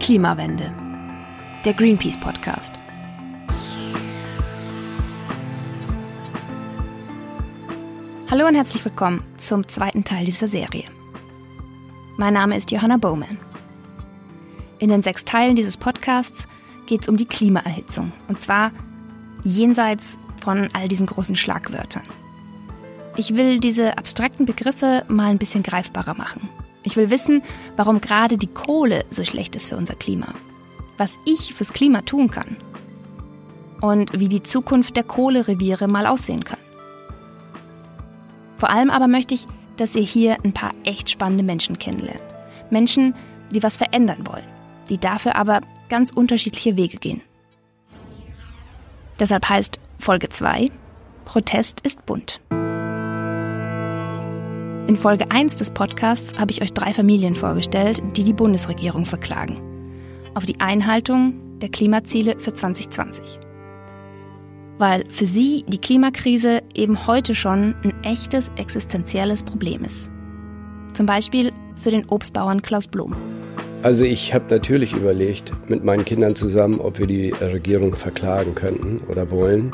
Klimawende. Der Greenpeace Podcast. Hallo und herzlich willkommen zum zweiten Teil dieser Serie. Mein Name ist Johanna Bowman. In den sechs Teilen dieses Podcasts geht es um die Klimaerhitzung. Und zwar jenseits von all diesen großen Schlagwörtern. Ich will diese abstrakten Begriffe mal ein bisschen greifbarer machen. Ich will wissen, warum gerade die Kohle so schlecht ist für unser Klima. Was ich fürs Klima tun kann. Und wie die Zukunft der Kohlereviere mal aussehen kann. Vor allem aber möchte ich, dass ihr hier ein paar echt spannende Menschen kennenlernt. Menschen, die was verändern wollen, die dafür aber ganz unterschiedliche Wege gehen. Deshalb heißt Folge 2 Protest ist bunt. In Folge 1 des Podcasts habe ich euch drei Familien vorgestellt, die die Bundesregierung verklagen. Auf die Einhaltung der Klimaziele für 2020 weil für sie die Klimakrise eben heute schon ein echtes existenzielles Problem ist. Zum Beispiel für den Obstbauern Klaus Blum. Also ich habe natürlich überlegt mit meinen Kindern zusammen, ob wir die Regierung verklagen könnten oder wollen.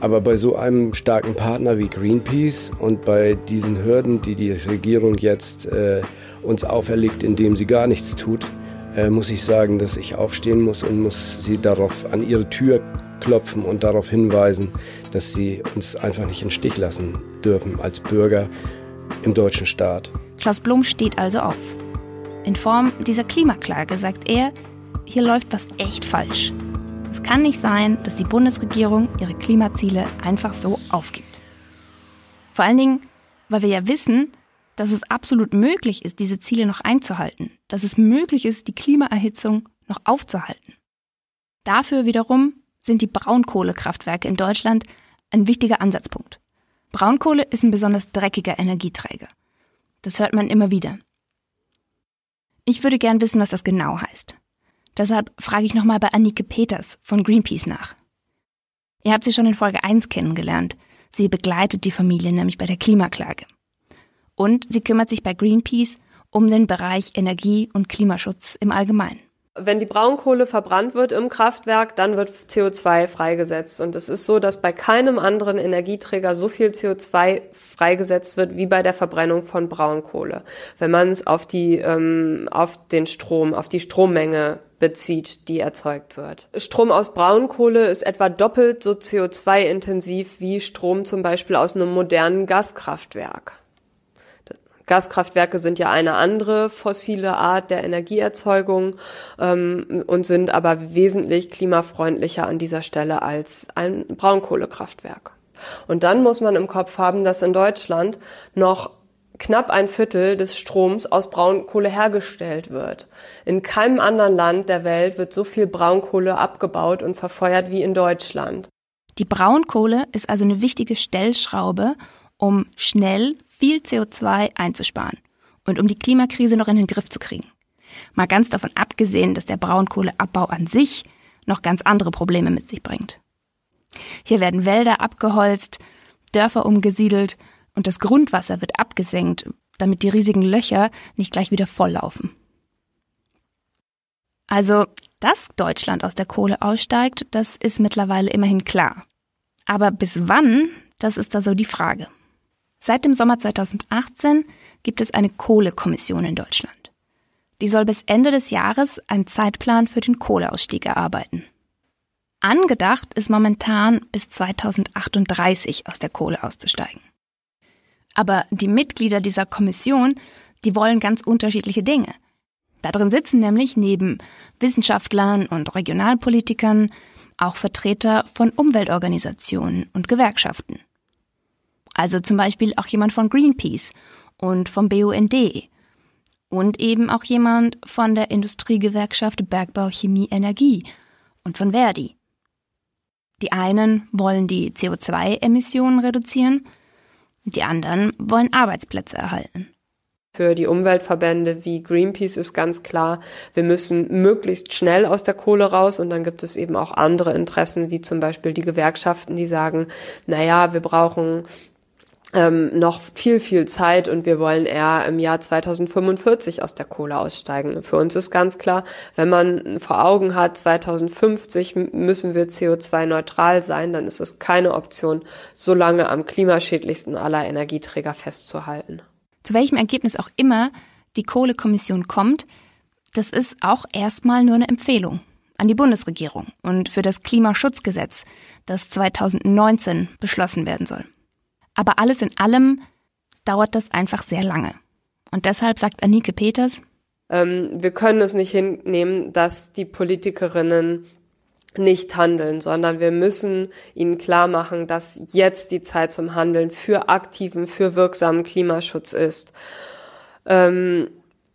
Aber bei so einem starken Partner wie Greenpeace und bei diesen Hürden, die die Regierung jetzt äh, uns auferlegt, indem sie gar nichts tut, äh, muss ich sagen, dass ich aufstehen muss und muss sie darauf an ihre Tür klopfen und darauf hinweisen, dass sie uns einfach nicht im Stich lassen dürfen als Bürger im deutschen Staat. Klaus Blum steht also auf. In Form dieser Klimaklage sagt er, hier läuft was echt falsch. Es kann nicht sein, dass die Bundesregierung ihre Klimaziele einfach so aufgibt. Vor allen Dingen, weil wir ja wissen, dass es absolut möglich ist, diese Ziele noch einzuhalten, dass es möglich ist, die Klimaerhitzung noch aufzuhalten. Dafür wiederum sind die Braunkohlekraftwerke in Deutschland ein wichtiger Ansatzpunkt. Braunkohle ist ein besonders dreckiger Energieträger. Das hört man immer wieder. Ich würde gern wissen, was das genau heißt. Deshalb frage ich nochmal bei Annike Peters von Greenpeace nach. Ihr habt sie schon in Folge 1 kennengelernt. Sie begleitet die Familie nämlich bei der Klimaklage. Und sie kümmert sich bei Greenpeace um den Bereich Energie- und Klimaschutz im Allgemeinen wenn die Braunkohle verbrannt wird im Kraftwerk, dann wird CO2 freigesetzt. Und es ist so, dass bei keinem anderen Energieträger so viel CO2 freigesetzt wird wie bei der Verbrennung von Braunkohle. Wenn man es auf die, ähm, auf den Strom, auf die Strommenge bezieht, die erzeugt wird. Strom aus Braunkohle ist etwa doppelt so CO2-intensiv wie Strom zum Beispiel aus einem modernen Gaskraftwerk. Gaskraftwerke sind ja eine andere fossile Art der Energieerzeugung ähm, und sind aber wesentlich klimafreundlicher an dieser Stelle als ein Braunkohlekraftwerk. Und dann muss man im Kopf haben, dass in Deutschland noch knapp ein Viertel des Stroms aus Braunkohle hergestellt wird. In keinem anderen Land der Welt wird so viel Braunkohle abgebaut und verfeuert wie in Deutschland. Die Braunkohle ist also eine wichtige Stellschraube, um schnell viel CO2 einzusparen und um die Klimakrise noch in den Griff zu kriegen. Mal ganz davon abgesehen, dass der Braunkohleabbau an sich noch ganz andere Probleme mit sich bringt. Hier werden Wälder abgeholzt, Dörfer umgesiedelt und das Grundwasser wird abgesenkt, damit die riesigen Löcher nicht gleich wieder volllaufen. Also, dass Deutschland aus der Kohle aussteigt, das ist mittlerweile immerhin klar. Aber bis wann, das ist da so die Frage. Seit dem Sommer 2018 gibt es eine Kohlekommission in Deutschland. Die soll bis Ende des Jahres einen Zeitplan für den Kohleausstieg erarbeiten. Angedacht ist momentan bis 2038 aus der Kohle auszusteigen. Aber die Mitglieder dieser Kommission, die wollen ganz unterschiedliche Dinge. Da drin sitzen nämlich neben Wissenschaftlern und Regionalpolitikern auch Vertreter von Umweltorganisationen und Gewerkschaften. Also zum Beispiel auch jemand von Greenpeace und vom BUND und eben auch jemand von der Industriegewerkschaft Bergbau Chemie Energie und von Verdi. Die einen wollen die CO2-Emissionen reduzieren, die anderen wollen Arbeitsplätze erhalten. Für die Umweltverbände wie Greenpeace ist ganz klar, wir müssen möglichst schnell aus der Kohle raus und dann gibt es eben auch andere Interessen, wie zum Beispiel die Gewerkschaften, die sagen, naja, wir brauchen ähm, noch viel, viel Zeit und wir wollen eher im Jahr 2045 aus der Kohle aussteigen. Für uns ist ganz klar, wenn man vor Augen hat, 2050 müssen wir CO2-neutral sein, dann ist es keine Option, so lange am klimaschädlichsten aller Energieträger festzuhalten. Zu welchem Ergebnis auch immer die Kohlekommission kommt, das ist auch erstmal nur eine Empfehlung an die Bundesregierung und für das Klimaschutzgesetz, das 2019 beschlossen werden soll. Aber alles in allem dauert das einfach sehr lange. Und deshalb sagt Anike Peters, ähm, wir können es nicht hinnehmen, dass die Politikerinnen nicht handeln, sondern wir müssen ihnen klar machen, dass jetzt die Zeit zum Handeln für aktiven, für wirksamen Klimaschutz ist. Ähm,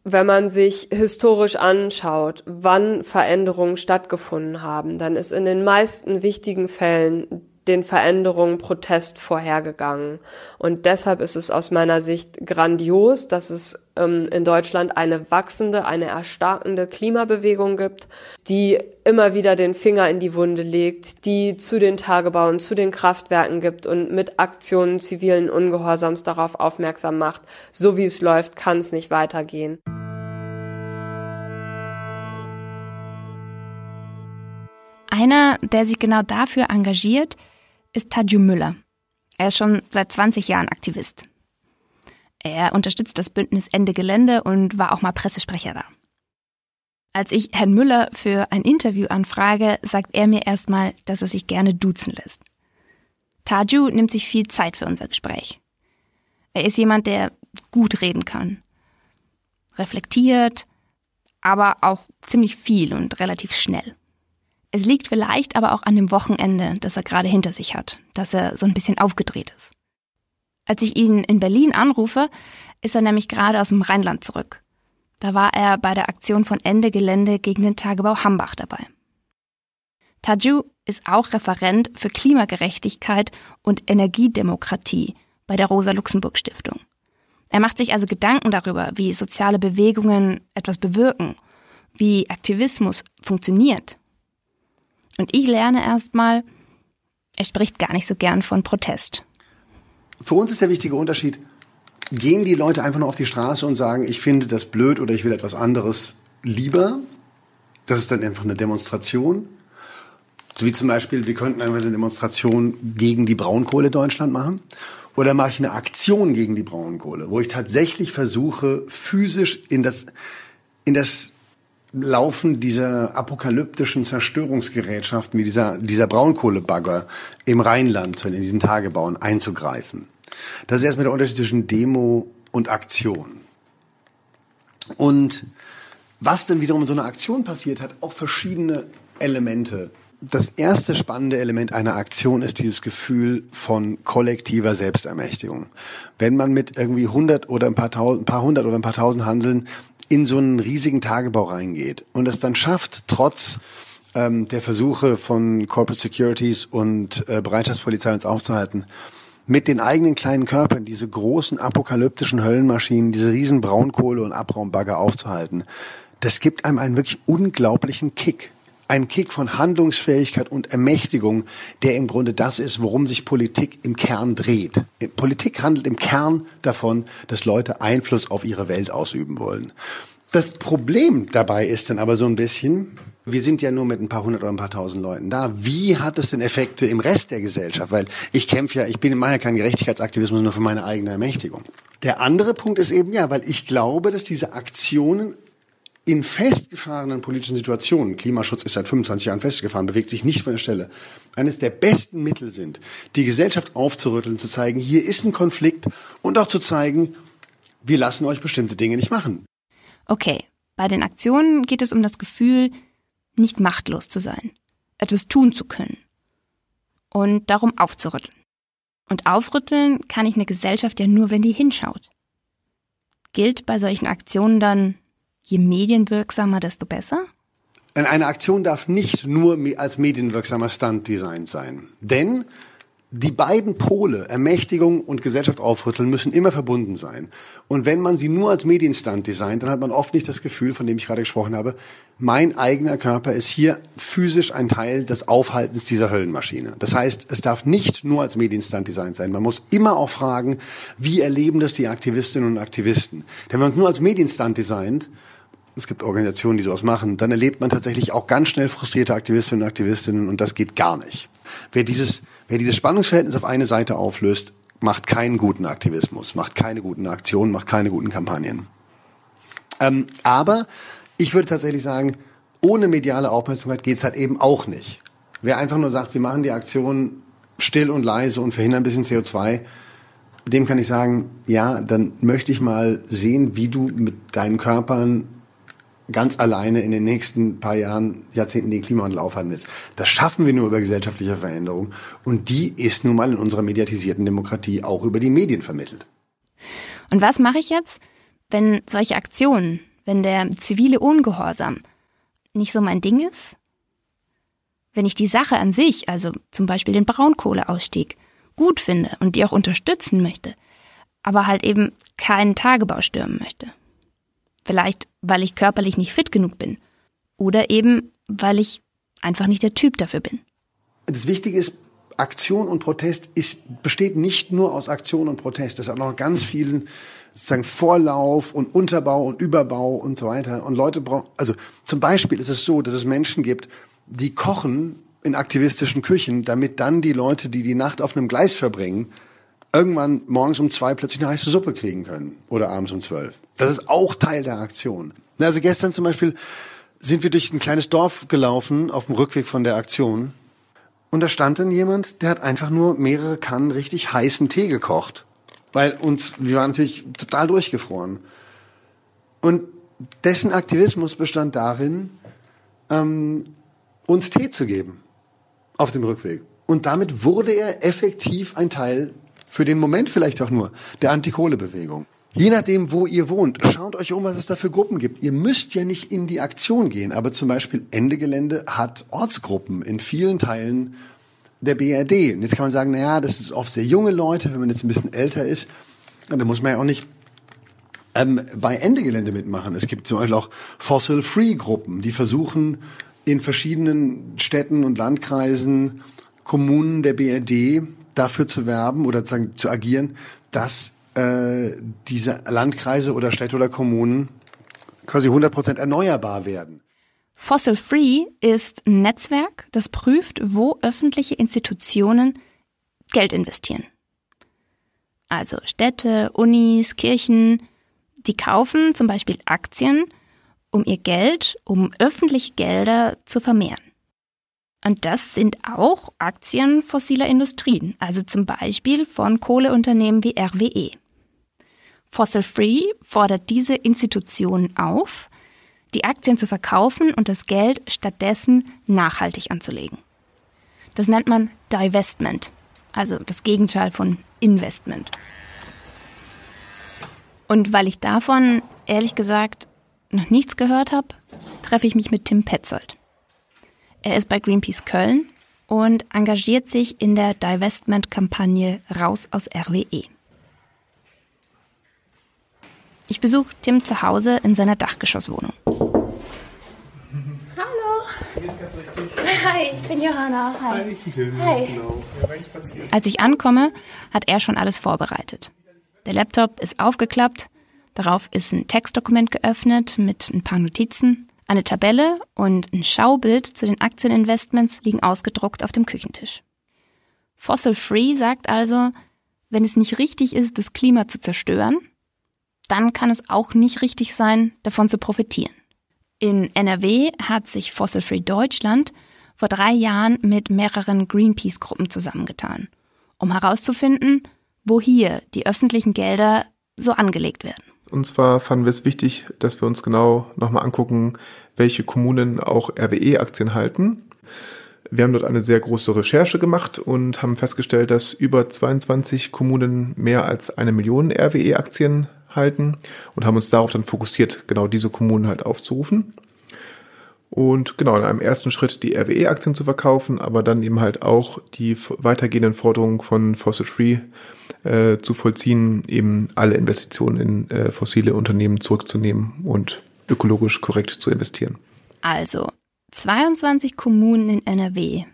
wenn man sich historisch anschaut, wann Veränderungen stattgefunden haben, dann ist in den meisten wichtigen Fällen den Veränderungen Protest vorhergegangen. Und deshalb ist es aus meiner Sicht grandios, dass es ähm, in Deutschland eine wachsende, eine erstarkende Klimabewegung gibt, die immer wieder den Finger in die Wunde legt, die zu den Tagebauen, zu den Kraftwerken gibt und mit Aktionen zivilen Ungehorsams darauf aufmerksam macht, so wie es läuft, kann es nicht weitergehen. Einer, der sich genau dafür engagiert, ist Tadju Müller. Er ist schon seit 20 Jahren Aktivist. Er unterstützt das Bündnis Ende Gelände und war auch mal Pressesprecher da. Als ich Herrn Müller für ein Interview anfrage, sagt er mir erstmal, dass er sich gerne duzen lässt. Taju nimmt sich viel Zeit für unser Gespräch. Er ist jemand, der gut reden kann. Reflektiert, aber auch ziemlich viel und relativ schnell. Es liegt vielleicht aber auch an dem Wochenende, das er gerade hinter sich hat, dass er so ein bisschen aufgedreht ist. Als ich ihn in Berlin anrufe, ist er nämlich gerade aus dem Rheinland zurück. Da war er bei der Aktion von Ende Gelände gegen den Tagebau Hambach dabei. Taju ist auch Referent für Klimagerechtigkeit und Energiedemokratie bei der Rosa-Luxemburg-Stiftung. Er macht sich also Gedanken darüber, wie soziale Bewegungen etwas bewirken, wie Aktivismus funktioniert und ich lerne erstmal, er spricht gar nicht so gern von Protest. Für uns ist der wichtige Unterschied, gehen die Leute einfach nur auf die Straße und sagen, ich finde das blöd oder ich will etwas anderes lieber. Das ist dann einfach eine Demonstration. So wie zum Beispiel, wir könnten einfach eine Demonstration gegen die Braunkohle Deutschland machen. Oder mache ich eine Aktion gegen die Braunkohle, wo ich tatsächlich versuche, physisch in das, in das Laufen dieser apokalyptischen Zerstörungsgerätschaften wie dieser, dieser Braunkohlebagger im Rheinland, in diesen Tagebauen einzugreifen. Das ist erstmal der Unterschied zwischen Demo und Aktion. Und was denn wiederum in so einer Aktion passiert, hat auch verschiedene Elemente. Das erste spannende Element einer Aktion ist dieses Gefühl von kollektiver Selbstermächtigung. Wenn man mit irgendwie 100 oder ein paar, tausend, ein paar hundert oder ein paar tausend Handeln in so einen riesigen Tagebau reingeht und es dann schafft, trotz ähm, der Versuche von Corporate Securities und äh, Bereitschaftspolizei uns aufzuhalten, mit den eigenen kleinen Körpern diese großen apokalyptischen Höllenmaschinen, diese riesen Braunkohle- und Abraumbagger aufzuhalten, das gibt einem einen wirklich unglaublichen Kick. Ein Kick von Handlungsfähigkeit und Ermächtigung, der im Grunde das ist, worum sich Politik im Kern dreht. Politik handelt im Kern davon, dass Leute Einfluss auf ihre Welt ausüben wollen. Das Problem dabei ist dann aber so ein bisschen, wir sind ja nur mit ein paar hundert oder ein paar tausend Leuten da. Wie hat es denn Effekte im Rest der Gesellschaft? Weil ich kämpfe ja, ich bin mache ja keinen Gerechtigkeitsaktivismus nur für meine eigene Ermächtigung. Der andere Punkt ist eben ja, weil ich glaube, dass diese Aktionen in festgefahrenen politischen Situationen, Klimaschutz ist seit 25 Jahren festgefahren, bewegt sich nicht von der Stelle, eines der besten Mittel sind, die Gesellschaft aufzurütteln, zu zeigen, hier ist ein Konflikt und auch zu zeigen, wir lassen euch bestimmte Dinge nicht machen. Okay, bei den Aktionen geht es um das Gefühl, nicht machtlos zu sein, etwas tun zu können und darum aufzurütteln. Und aufrütteln kann ich eine Gesellschaft ja nur, wenn die hinschaut. Gilt bei solchen Aktionen dann, je medienwirksamer, desto besser? Eine Aktion darf nicht nur als medienwirksamer Stunt-Design sein. Denn die beiden Pole, Ermächtigung und Gesellschaft aufrütteln, müssen immer verbunden sein. Und wenn man sie nur als Medienstand designt, dann hat man oft nicht das Gefühl, von dem ich gerade gesprochen habe, mein eigener Körper ist hier physisch ein Teil des Aufhaltens dieser Höllenmaschine. Das heißt, es darf nicht nur als Medienstand designt sein. Man muss immer auch fragen, wie erleben das die Aktivistinnen und Aktivisten? Denn wenn man es nur als Medienstand designt, es gibt Organisationen, die sowas machen, dann erlebt man tatsächlich auch ganz schnell frustrierte Aktivistinnen und Aktivistinnen und das geht gar nicht. Wer dieses Wer dieses Spannungsverhältnis auf eine Seite auflöst, macht keinen guten Aktivismus, macht keine guten Aktionen, macht keine guten Kampagnen. Ähm, aber ich würde tatsächlich sagen, ohne mediale Aufmerksamkeit geht's halt eben auch nicht. Wer einfach nur sagt, wir machen die Aktion still und leise und verhindern ein bisschen CO2, dem kann ich sagen, ja, dann möchte ich mal sehen, wie du mit deinen Körpern ganz alleine in den nächsten paar Jahren, Jahrzehnten den Klimawandel aufhalten willst. Das schaffen wir nur über gesellschaftliche Veränderung. Und die ist nun mal in unserer mediatisierten Demokratie auch über die Medien vermittelt. Und was mache ich jetzt, wenn solche Aktionen, wenn der zivile Ungehorsam nicht so mein Ding ist? Wenn ich die Sache an sich, also zum Beispiel den Braunkohleausstieg, gut finde und die auch unterstützen möchte, aber halt eben keinen Tagebau stürmen möchte. Vielleicht, weil ich körperlich nicht fit genug bin. Oder eben, weil ich einfach nicht der Typ dafür bin. Das Wichtige ist, Aktion und Protest ist, besteht nicht nur aus Aktion und Protest. Das hat noch ganz vielen sozusagen Vorlauf und Unterbau und Überbau und so weiter. Und Leute brauchen, also zum Beispiel ist es so, dass es Menschen gibt, die kochen in aktivistischen Küchen, damit dann die Leute, die die Nacht auf einem Gleis verbringen, irgendwann morgens um zwei plötzlich eine heiße Suppe kriegen können oder abends um zwölf. Das ist auch Teil der Aktion. Also gestern zum Beispiel sind wir durch ein kleines Dorf gelaufen auf dem Rückweg von der Aktion und da stand dann jemand, der hat einfach nur mehrere Kannen richtig heißen Tee gekocht, weil uns wir waren natürlich total durchgefroren und dessen Aktivismus bestand darin, ähm, uns Tee zu geben auf dem Rückweg. Und damit wurde er effektiv ein Teil für den Moment vielleicht auch nur, der Antikohlebewegung. Je nachdem, wo ihr wohnt, schaut euch um, was es da für Gruppen gibt. Ihr müsst ja nicht in die Aktion gehen, aber zum Beispiel Ende Gelände hat Ortsgruppen in vielen Teilen der BRD. Und jetzt kann man sagen, naja, das ist oft sehr junge Leute, wenn man jetzt ein bisschen älter ist, dann muss man ja auch nicht ähm, bei Ende Gelände mitmachen. Es gibt zum Beispiel auch Fossil-Free-Gruppen, die versuchen in verschiedenen Städten und Landkreisen, Kommunen der BRD dafür zu werben oder zu, zu agieren, dass äh, diese Landkreise oder Städte oder Kommunen quasi 100% erneuerbar werden. Fossil Free ist ein Netzwerk, das prüft, wo öffentliche Institutionen Geld investieren. Also Städte, Unis, Kirchen, die kaufen zum Beispiel Aktien, um ihr Geld, um öffentliche Gelder zu vermehren. Und das sind auch Aktien fossiler Industrien, also zum Beispiel von Kohleunternehmen wie RWE. Fossil Free fordert diese Institutionen auf, die Aktien zu verkaufen und das Geld stattdessen nachhaltig anzulegen. Das nennt man Divestment, also das Gegenteil von Investment. Und weil ich davon, ehrlich gesagt, noch nichts gehört habe, treffe ich mich mit Tim Petzold. Er ist bei Greenpeace Köln und engagiert sich in der Divestment-Kampagne Raus aus RWE. Ich besuche Tim zu Hause in seiner Dachgeschosswohnung. Hallo. Hi, ich bin Johanna. Hi. Hi, Tim. Hi. Als ich ankomme, hat er schon alles vorbereitet. Der Laptop ist aufgeklappt, darauf ist ein Textdokument geöffnet mit ein paar Notizen. Eine Tabelle und ein Schaubild zu den Aktieninvestments liegen ausgedruckt auf dem Küchentisch. Fossil Free sagt also, wenn es nicht richtig ist, das Klima zu zerstören, dann kann es auch nicht richtig sein, davon zu profitieren. In NRW hat sich Fossil Free Deutschland vor drei Jahren mit mehreren Greenpeace-Gruppen zusammengetan, um herauszufinden, wo hier die öffentlichen Gelder so angelegt werden. Und zwar fanden wir es wichtig, dass wir uns genau nochmal angucken, welche Kommunen auch RWE-Aktien halten. Wir haben dort eine sehr große Recherche gemacht und haben festgestellt, dass über 22 Kommunen mehr als eine Million RWE-Aktien halten und haben uns darauf dann fokussiert, genau diese Kommunen halt aufzurufen. Und genau, in einem ersten Schritt die RWE-Aktien zu verkaufen, aber dann eben halt auch die weitergehenden Forderungen von Fossil Free äh, zu vollziehen, eben alle Investitionen in äh, fossile Unternehmen zurückzunehmen und ökologisch korrekt zu investieren. Also, 22 Kommunen in NRW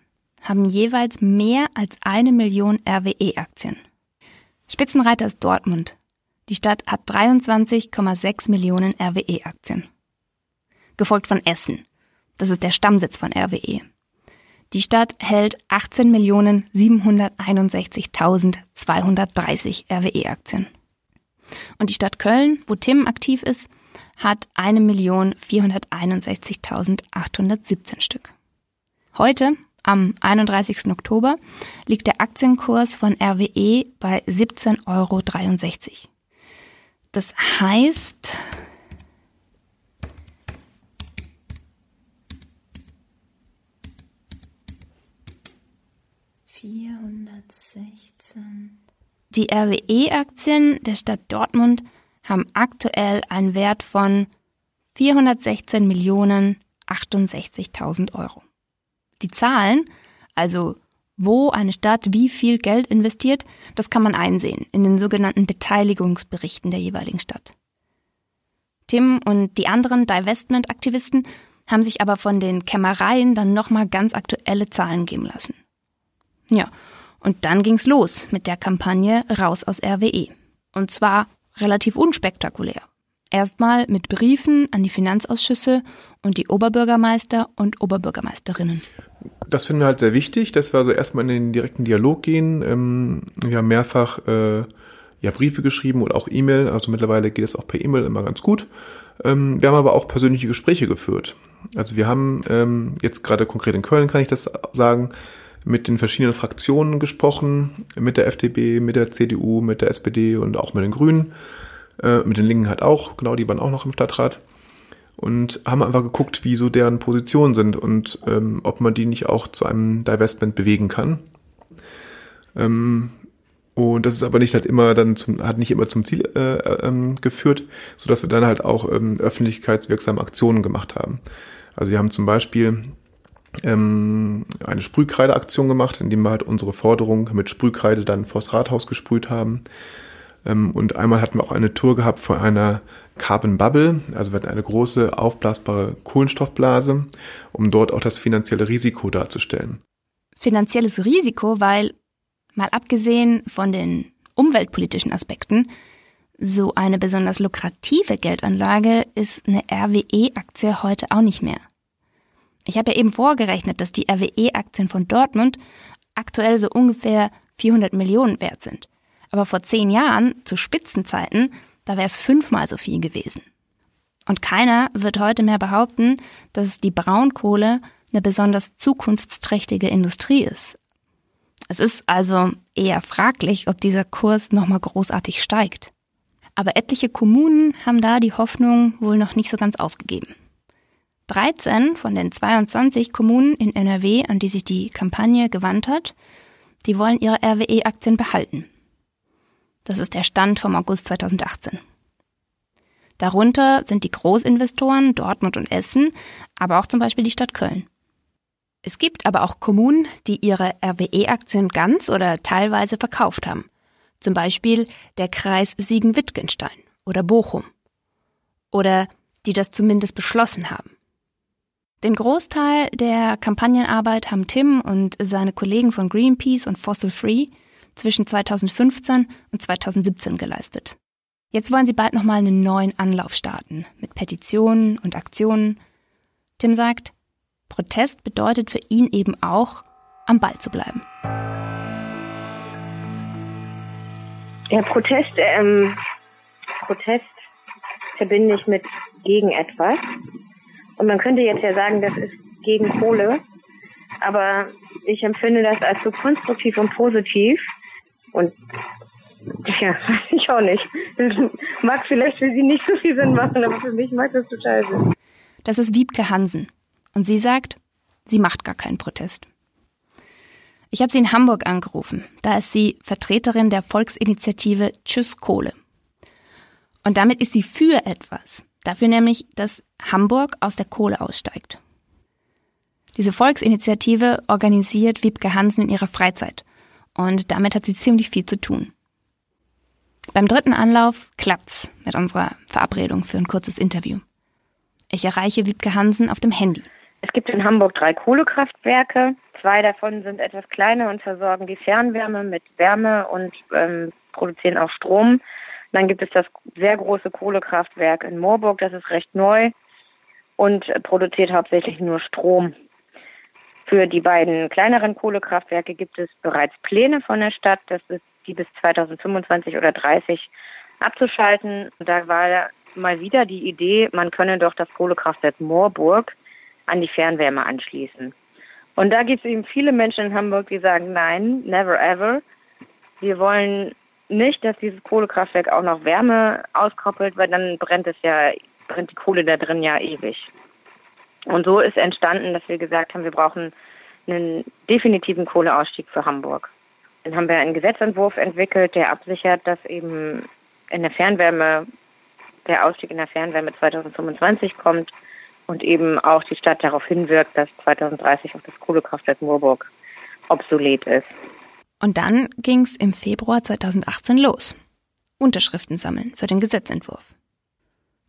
haben jeweils mehr als eine Million RWE-Aktien. Spitzenreiter ist Dortmund. Die Stadt hat 23,6 Millionen RWE-Aktien. Gefolgt von Essen. Das ist der Stammsitz von RWE. Die Stadt hält 18.761.230 RWE-Aktien. Und die Stadt Köln, wo Tim aktiv ist, hat 1.461.817 Stück. Heute, am 31. Oktober, liegt der Aktienkurs von RWE bei 17,63 Euro. Das heißt, 416. Die RWE-Aktien der Stadt Dortmund haben aktuell einen Wert von 416 Millionen 68.000 Euro. Die Zahlen, also wo eine Stadt wie viel Geld investiert, das kann man einsehen in den sogenannten Beteiligungsberichten der jeweiligen Stadt. Tim und die anderen Divestment-Aktivisten haben sich aber von den Kämmereien dann nochmal ganz aktuelle Zahlen geben lassen. Ja, und dann ging's los mit der Kampagne Raus aus RWE. Und zwar relativ unspektakulär. Erstmal mit Briefen an die Finanzausschüsse und die Oberbürgermeister und Oberbürgermeisterinnen. Das finden wir halt sehr wichtig, dass wir also erstmal in den direkten Dialog gehen. Ähm, wir haben mehrfach äh, ja, Briefe geschrieben oder auch E-Mail. Also mittlerweile geht es auch per E-Mail immer ganz gut. Ähm, wir haben aber auch persönliche Gespräche geführt. Also wir haben ähm, jetzt gerade konkret in Köln, kann ich das sagen, mit den verschiedenen Fraktionen gesprochen, mit der FDP, mit der CDU, mit der SPD und auch mit den Grünen. Äh, mit den Linken halt auch, genau, die waren auch noch im Stadtrat. Und haben einfach geguckt, wie so deren Positionen sind und ähm, ob man die nicht auch zu einem Divestment bewegen kann. Ähm, und das ist aber nicht halt immer dann zum, hat nicht immer zum Ziel äh, ähm, geführt, so dass wir dann halt auch ähm, öffentlichkeitswirksame Aktionen gemacht haben. Also wir haben zum Beispiel ähm, eine Sprühkreideaktion gemacht, indem wir halt unsere Forderung mit Sprühkreide dann vors Rathaus gesprüht haben. Ähm, und einmal hatten wir auch eine Tour gehabt von einer Carbon Bubble, also wir hatten eine große aufblasbare Kohlenstoffblase, um dort auch das finanzielle Risiko darzustellen. Finanzielles Risiko, weil mal abgesehen von den umweltpolitischen Aspekten, so eine besonders lukrative Geldanlage ist eine RWE-Aktie heute auch nicht mehr. Ich habe ja eben vorgerechnet, dass die RWE-Aktien von Dortmund aktuell so ungefähr 400 Millionen wert sind. Aber vor zehn Jahren, zu Spitzenzeiten, da wäre es fünfmal so viel gewesen. Und keiner wird heute mehr behaupten, dass die Braunkohle eine besonders zukunftsträchtige Industrie ist. Es ist also eher fraglich, ob dieser Kurs nochmal großartig steigt. Aber etliche Kommunen haben da die Hoffnung wohl noch nicht so ganz aufgegeben. 13 von den 22 Kommunen in NRW, an die sich die Kampagne gewandt hat, die wollen ihre RWE-Aktien behalten. Das ist der Stand vom August 2018. Darunter sind die Großinvestoren Dortmund und Essen, aber auch zum Beispiel die Stadt Köln. Es gibt aber auch Kommunen, die ihre RWE-Aktien ganz oder teilweise verkauft haben. Zum Beispiel der Kreis Siegen-Wittgenstein oder Bochum. Oder die das zumindest beschlossen haben. Den Großteil der Kampagnenarbeit haben Tim und seine Kollegen von Greenpeace und Fossil Free zwischen 2015 und 2017 geleistet. Jetzt wollen sie bald nochmal einen neuen Anlauf starten, mit Petitionen und Aktionen. Tim sagt, Protest bedeutet für ihn eben auch, am Ball zu bleiben. Ja, Protest, ähm, Protest verbinde ich mit gegen etwas. Und man könnte jetzt ja sagen, das ist gegen Kohle. Aber ich empfinde das als so konstruktiv und positiv. Und ja, ich auch nicht. Das mag vielleicht für Sie nicht so viel Sinn machen, aber für mich macht das total Sinn. Das ist Wiebke Hansen. Und sie sagt, sie macht gar keinen Protest. Ich habe sie in Hamburg angerufen. Da ist sie Vertreterin der Volksinitiative Tschüss Kohle. Und damit ist sie für etwas. Dafür nämlich, dass Hamburg aus der Kohle aussteigt. Diese Volksinitiative organisiert Wiebke Hansen in ihrer Freizeit. Und damit hat sie ziemlich viel zu tun. Beim dritten Anlauf klappt's mit unserer Verabredung für ein kurzes Interview. Ich erreiche Wiebke Hansen auf dem Handy. Es gibt in Hamburg drei Kohlekraftwerke. Zwei davon sind etwas kleiner und versorgen die Fernwärme mit Wärme und ähm, produzieren auch Strom. Dann gibt es das sehr große Kohlekraftwerk in Moorburg, das ist recht neu und produziert hauptsächlich nur Strom. Für die beiden kleineren Kohlekraftwerke gibt es bereits Pläne von der Stadt, das ist die bis 2025 oder 30 abzuschalten. Da war mal wieder die Idee, man könne doch das Kohlekraftwerk Moorburg an die Fernwärme anschließen. Und da gibt es eben viele Menschen in Hamburg, die sagen, nein, never ever. Wir wollen nicht, dass dieses Kohlekraftwerk auch noch Wärme auskoppelt, weil dann brennt es ja, brennt die Kohle da drin ja ewig. Und so ist entstanden, dass wir gesagt haben, wir brauchen einen definitiven Kohleausstieg für Hamburg. Dann haben wir einen Gesetzentwurf entwickelt, der absichert, dass eben in der Fernwärme der Ausstieg in der Fernwärme 2025 kommt und eben auch die Stadt darauf hinwirkt, dass 2030 auch das Kohlekraftwerk Moorburg obsolet ist. Und dann ging es im Februar 2018 los. Unterschriften sammeln für den Gesetzentwurf.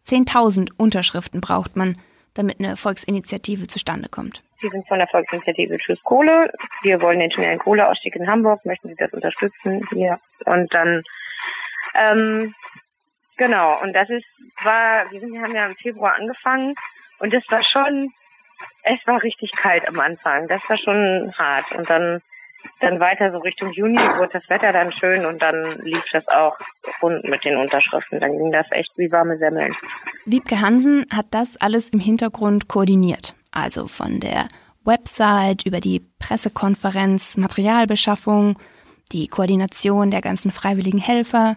10.000 Unterschriften braucht man, damit eine Volksinitiative zustande kommt. Sie sind von der Volksinitiative Tschüss Kohle. Wir wollen den schnellen Kohleausstieg in Hamburg. Möchten Sie das unterstützen? Hier. Und dann, ähm, genau. Und das ist, war, wir, wir haben ja im Februar angefangen. Und das war schon, es war richtig kalt am Anfang. Das war schon hart. Und dann dann weiter so Richtung Juni wurde das Wetter dann schön und dann lief das auch rund mit den Unterschriften. Dann ging das echt wie warme Semmeln. Wiebke Hansen hat das alles im Hintergrund koordiniert. Also von der Website über die Pressekonferenz, Materialbeschaffung, die Koordination der ganzen freiwilligen Helfer.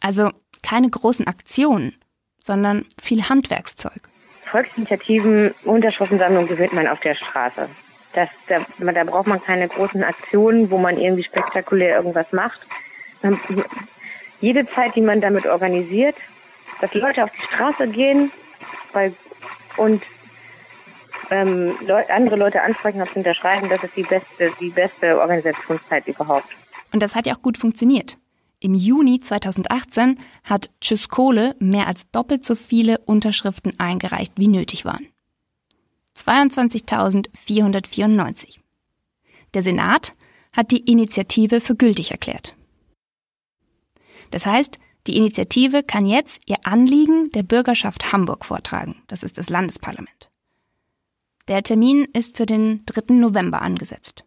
Also keine großen Aktionen, sondern viel Handwerkszeug. Volksinitiativen, Unterschriftensammlung gewinnt man auf der Straße. Das, da, da braucht man keine großen Aktionen, wo man irgendwie spektakulär irgendwas macht. Jede Zeit, die man damit organisiert, dass Leute auf die Straße gehen weil, und ähm, Leute, andere Leute ansprechen und unterschreiben, das ist die beste, die beste Organisationszeit überhaupt. Und das hat ja auch gut funktioniert. Im Juni 2018 hat Tschüss Kohle mehr als doppelt so viele Unterschriften eingereicht, wie nötig waren. 22.494. Der Senat hat die Initiative für gültig erklärt. Das heißt, die Initiative kann jetzt ihr Anliegen der Bürgerschaft Hamburg vortragen. Das ist das Landesparlament. Der Termin ist für den 3. November angesetzt.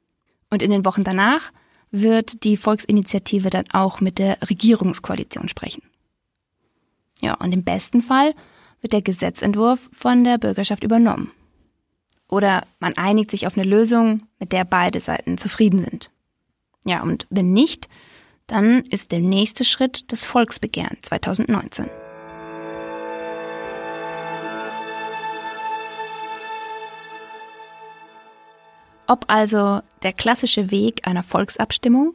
Und in den Wochen danach wird die Volksinitiative dann auch mit der Regierungskoalition sprechen. Ja, und im besten Fall wird der Gesetzentwurf von der Bürgerschaft übernommen. Oder man einigt sich auf eine Lösung, mit der beide Seiten zufrieden sind. Ja, und wenn nicht, dann ist der nächste Schritt das Volksbegehren 2019. Ob also der klassische Weg einer Volksabstimmung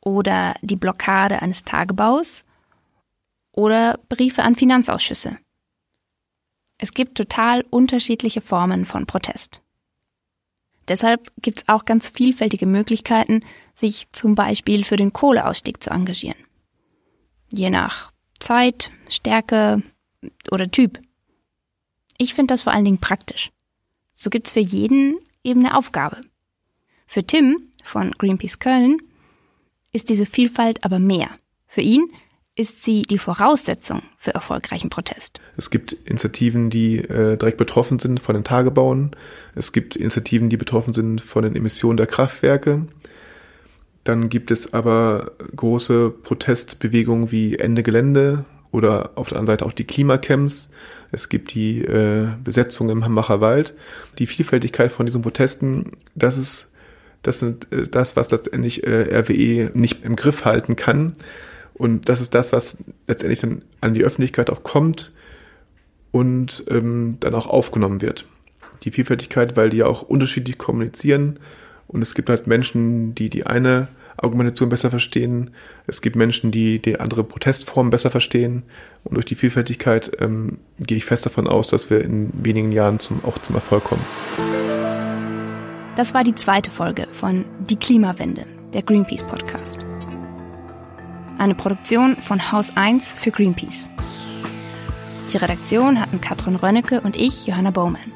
oder die Blockade eines Tagebaus oder Briefe an Finanzausschüsse. Es gibt total unterschiedliche Formen von Protest. Deshalb gibt es auch ganz vielfältige Möglichkeiten, sich zum Beispiel für den Kohleausstieg zu engagieren. Je nach Zeit, Stärke oder Typ. Ich finde das vor allen Dingen praktisch. So gibt es für jeden eben eine Aufgabe. Für Tim von Greenpeace Köln ist diese Vielfalt aber mehr. Für ihn ist sie die Voraussetzung für erfolgreichen Protest. Es gibt Initiativen, die äh, direkt betroffen sind von den Tagebauen. Es gibt Initiativen, die betroffen sind von den Emissionen der Kraftwerke. Dann gibt es aber große Protestbewegungen wie Ende Gelände oder auf der anderen Seite auch die Klimacamps. Es gibt die äh, Besetzung im Hambacher Wald. Die Vielfältigkeit von diesen Protesten, das ist das, sind, äh, das was letztendlich äh, RWE nicht im Griff halten kann und das ist das, was letztendlich dann an die Öffentlichkeit auch kommt und ähm, dann auch aufgenommen wird. Die Vielfältigkeit, weil die ja auch unterschiedlich kommunizieren und es gibt halt Menschen, die die eine Argumentation besser verstehen. Es gibt Menschen, die die andere Protestform besser verstehen. Und durch die Vielfältigkeit ähm, gehe ich fest davon aus, dass wir in wenigen Jahren zum, auch zum Erfolg kommen. Das war die zweite Folge von Die Klimawende, der Greenpeace Podcast. Eine Produktion von Haus 1 für Greenpeace. Die Redaktion hatten Katrin Rönnecke und ich, Johanna Bowman.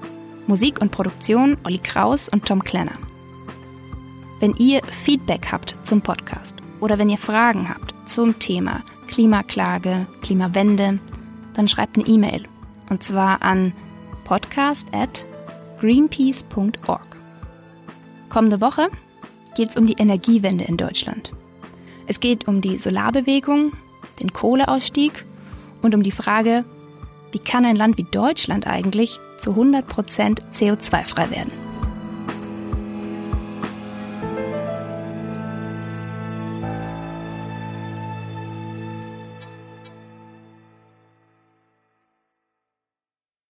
Musik und Produktion Olli Kraus und Tom Klenner. Wenn ihr Feedback habt zum Podcast oder wenn ihr Fragen habt zum Thema Klimaklage, Klimawende, dann schreibt eine E-Mail. Und zwar an podcast at greenpeace.org. Kommende Woche geht es um die Energiewende in Deutschland. Es geht um die Solarbewegung, den Kohleausstieg und um die Frage, wie kann ein Land wie Deutschland eigentlich zu 100% CO2-frei werden?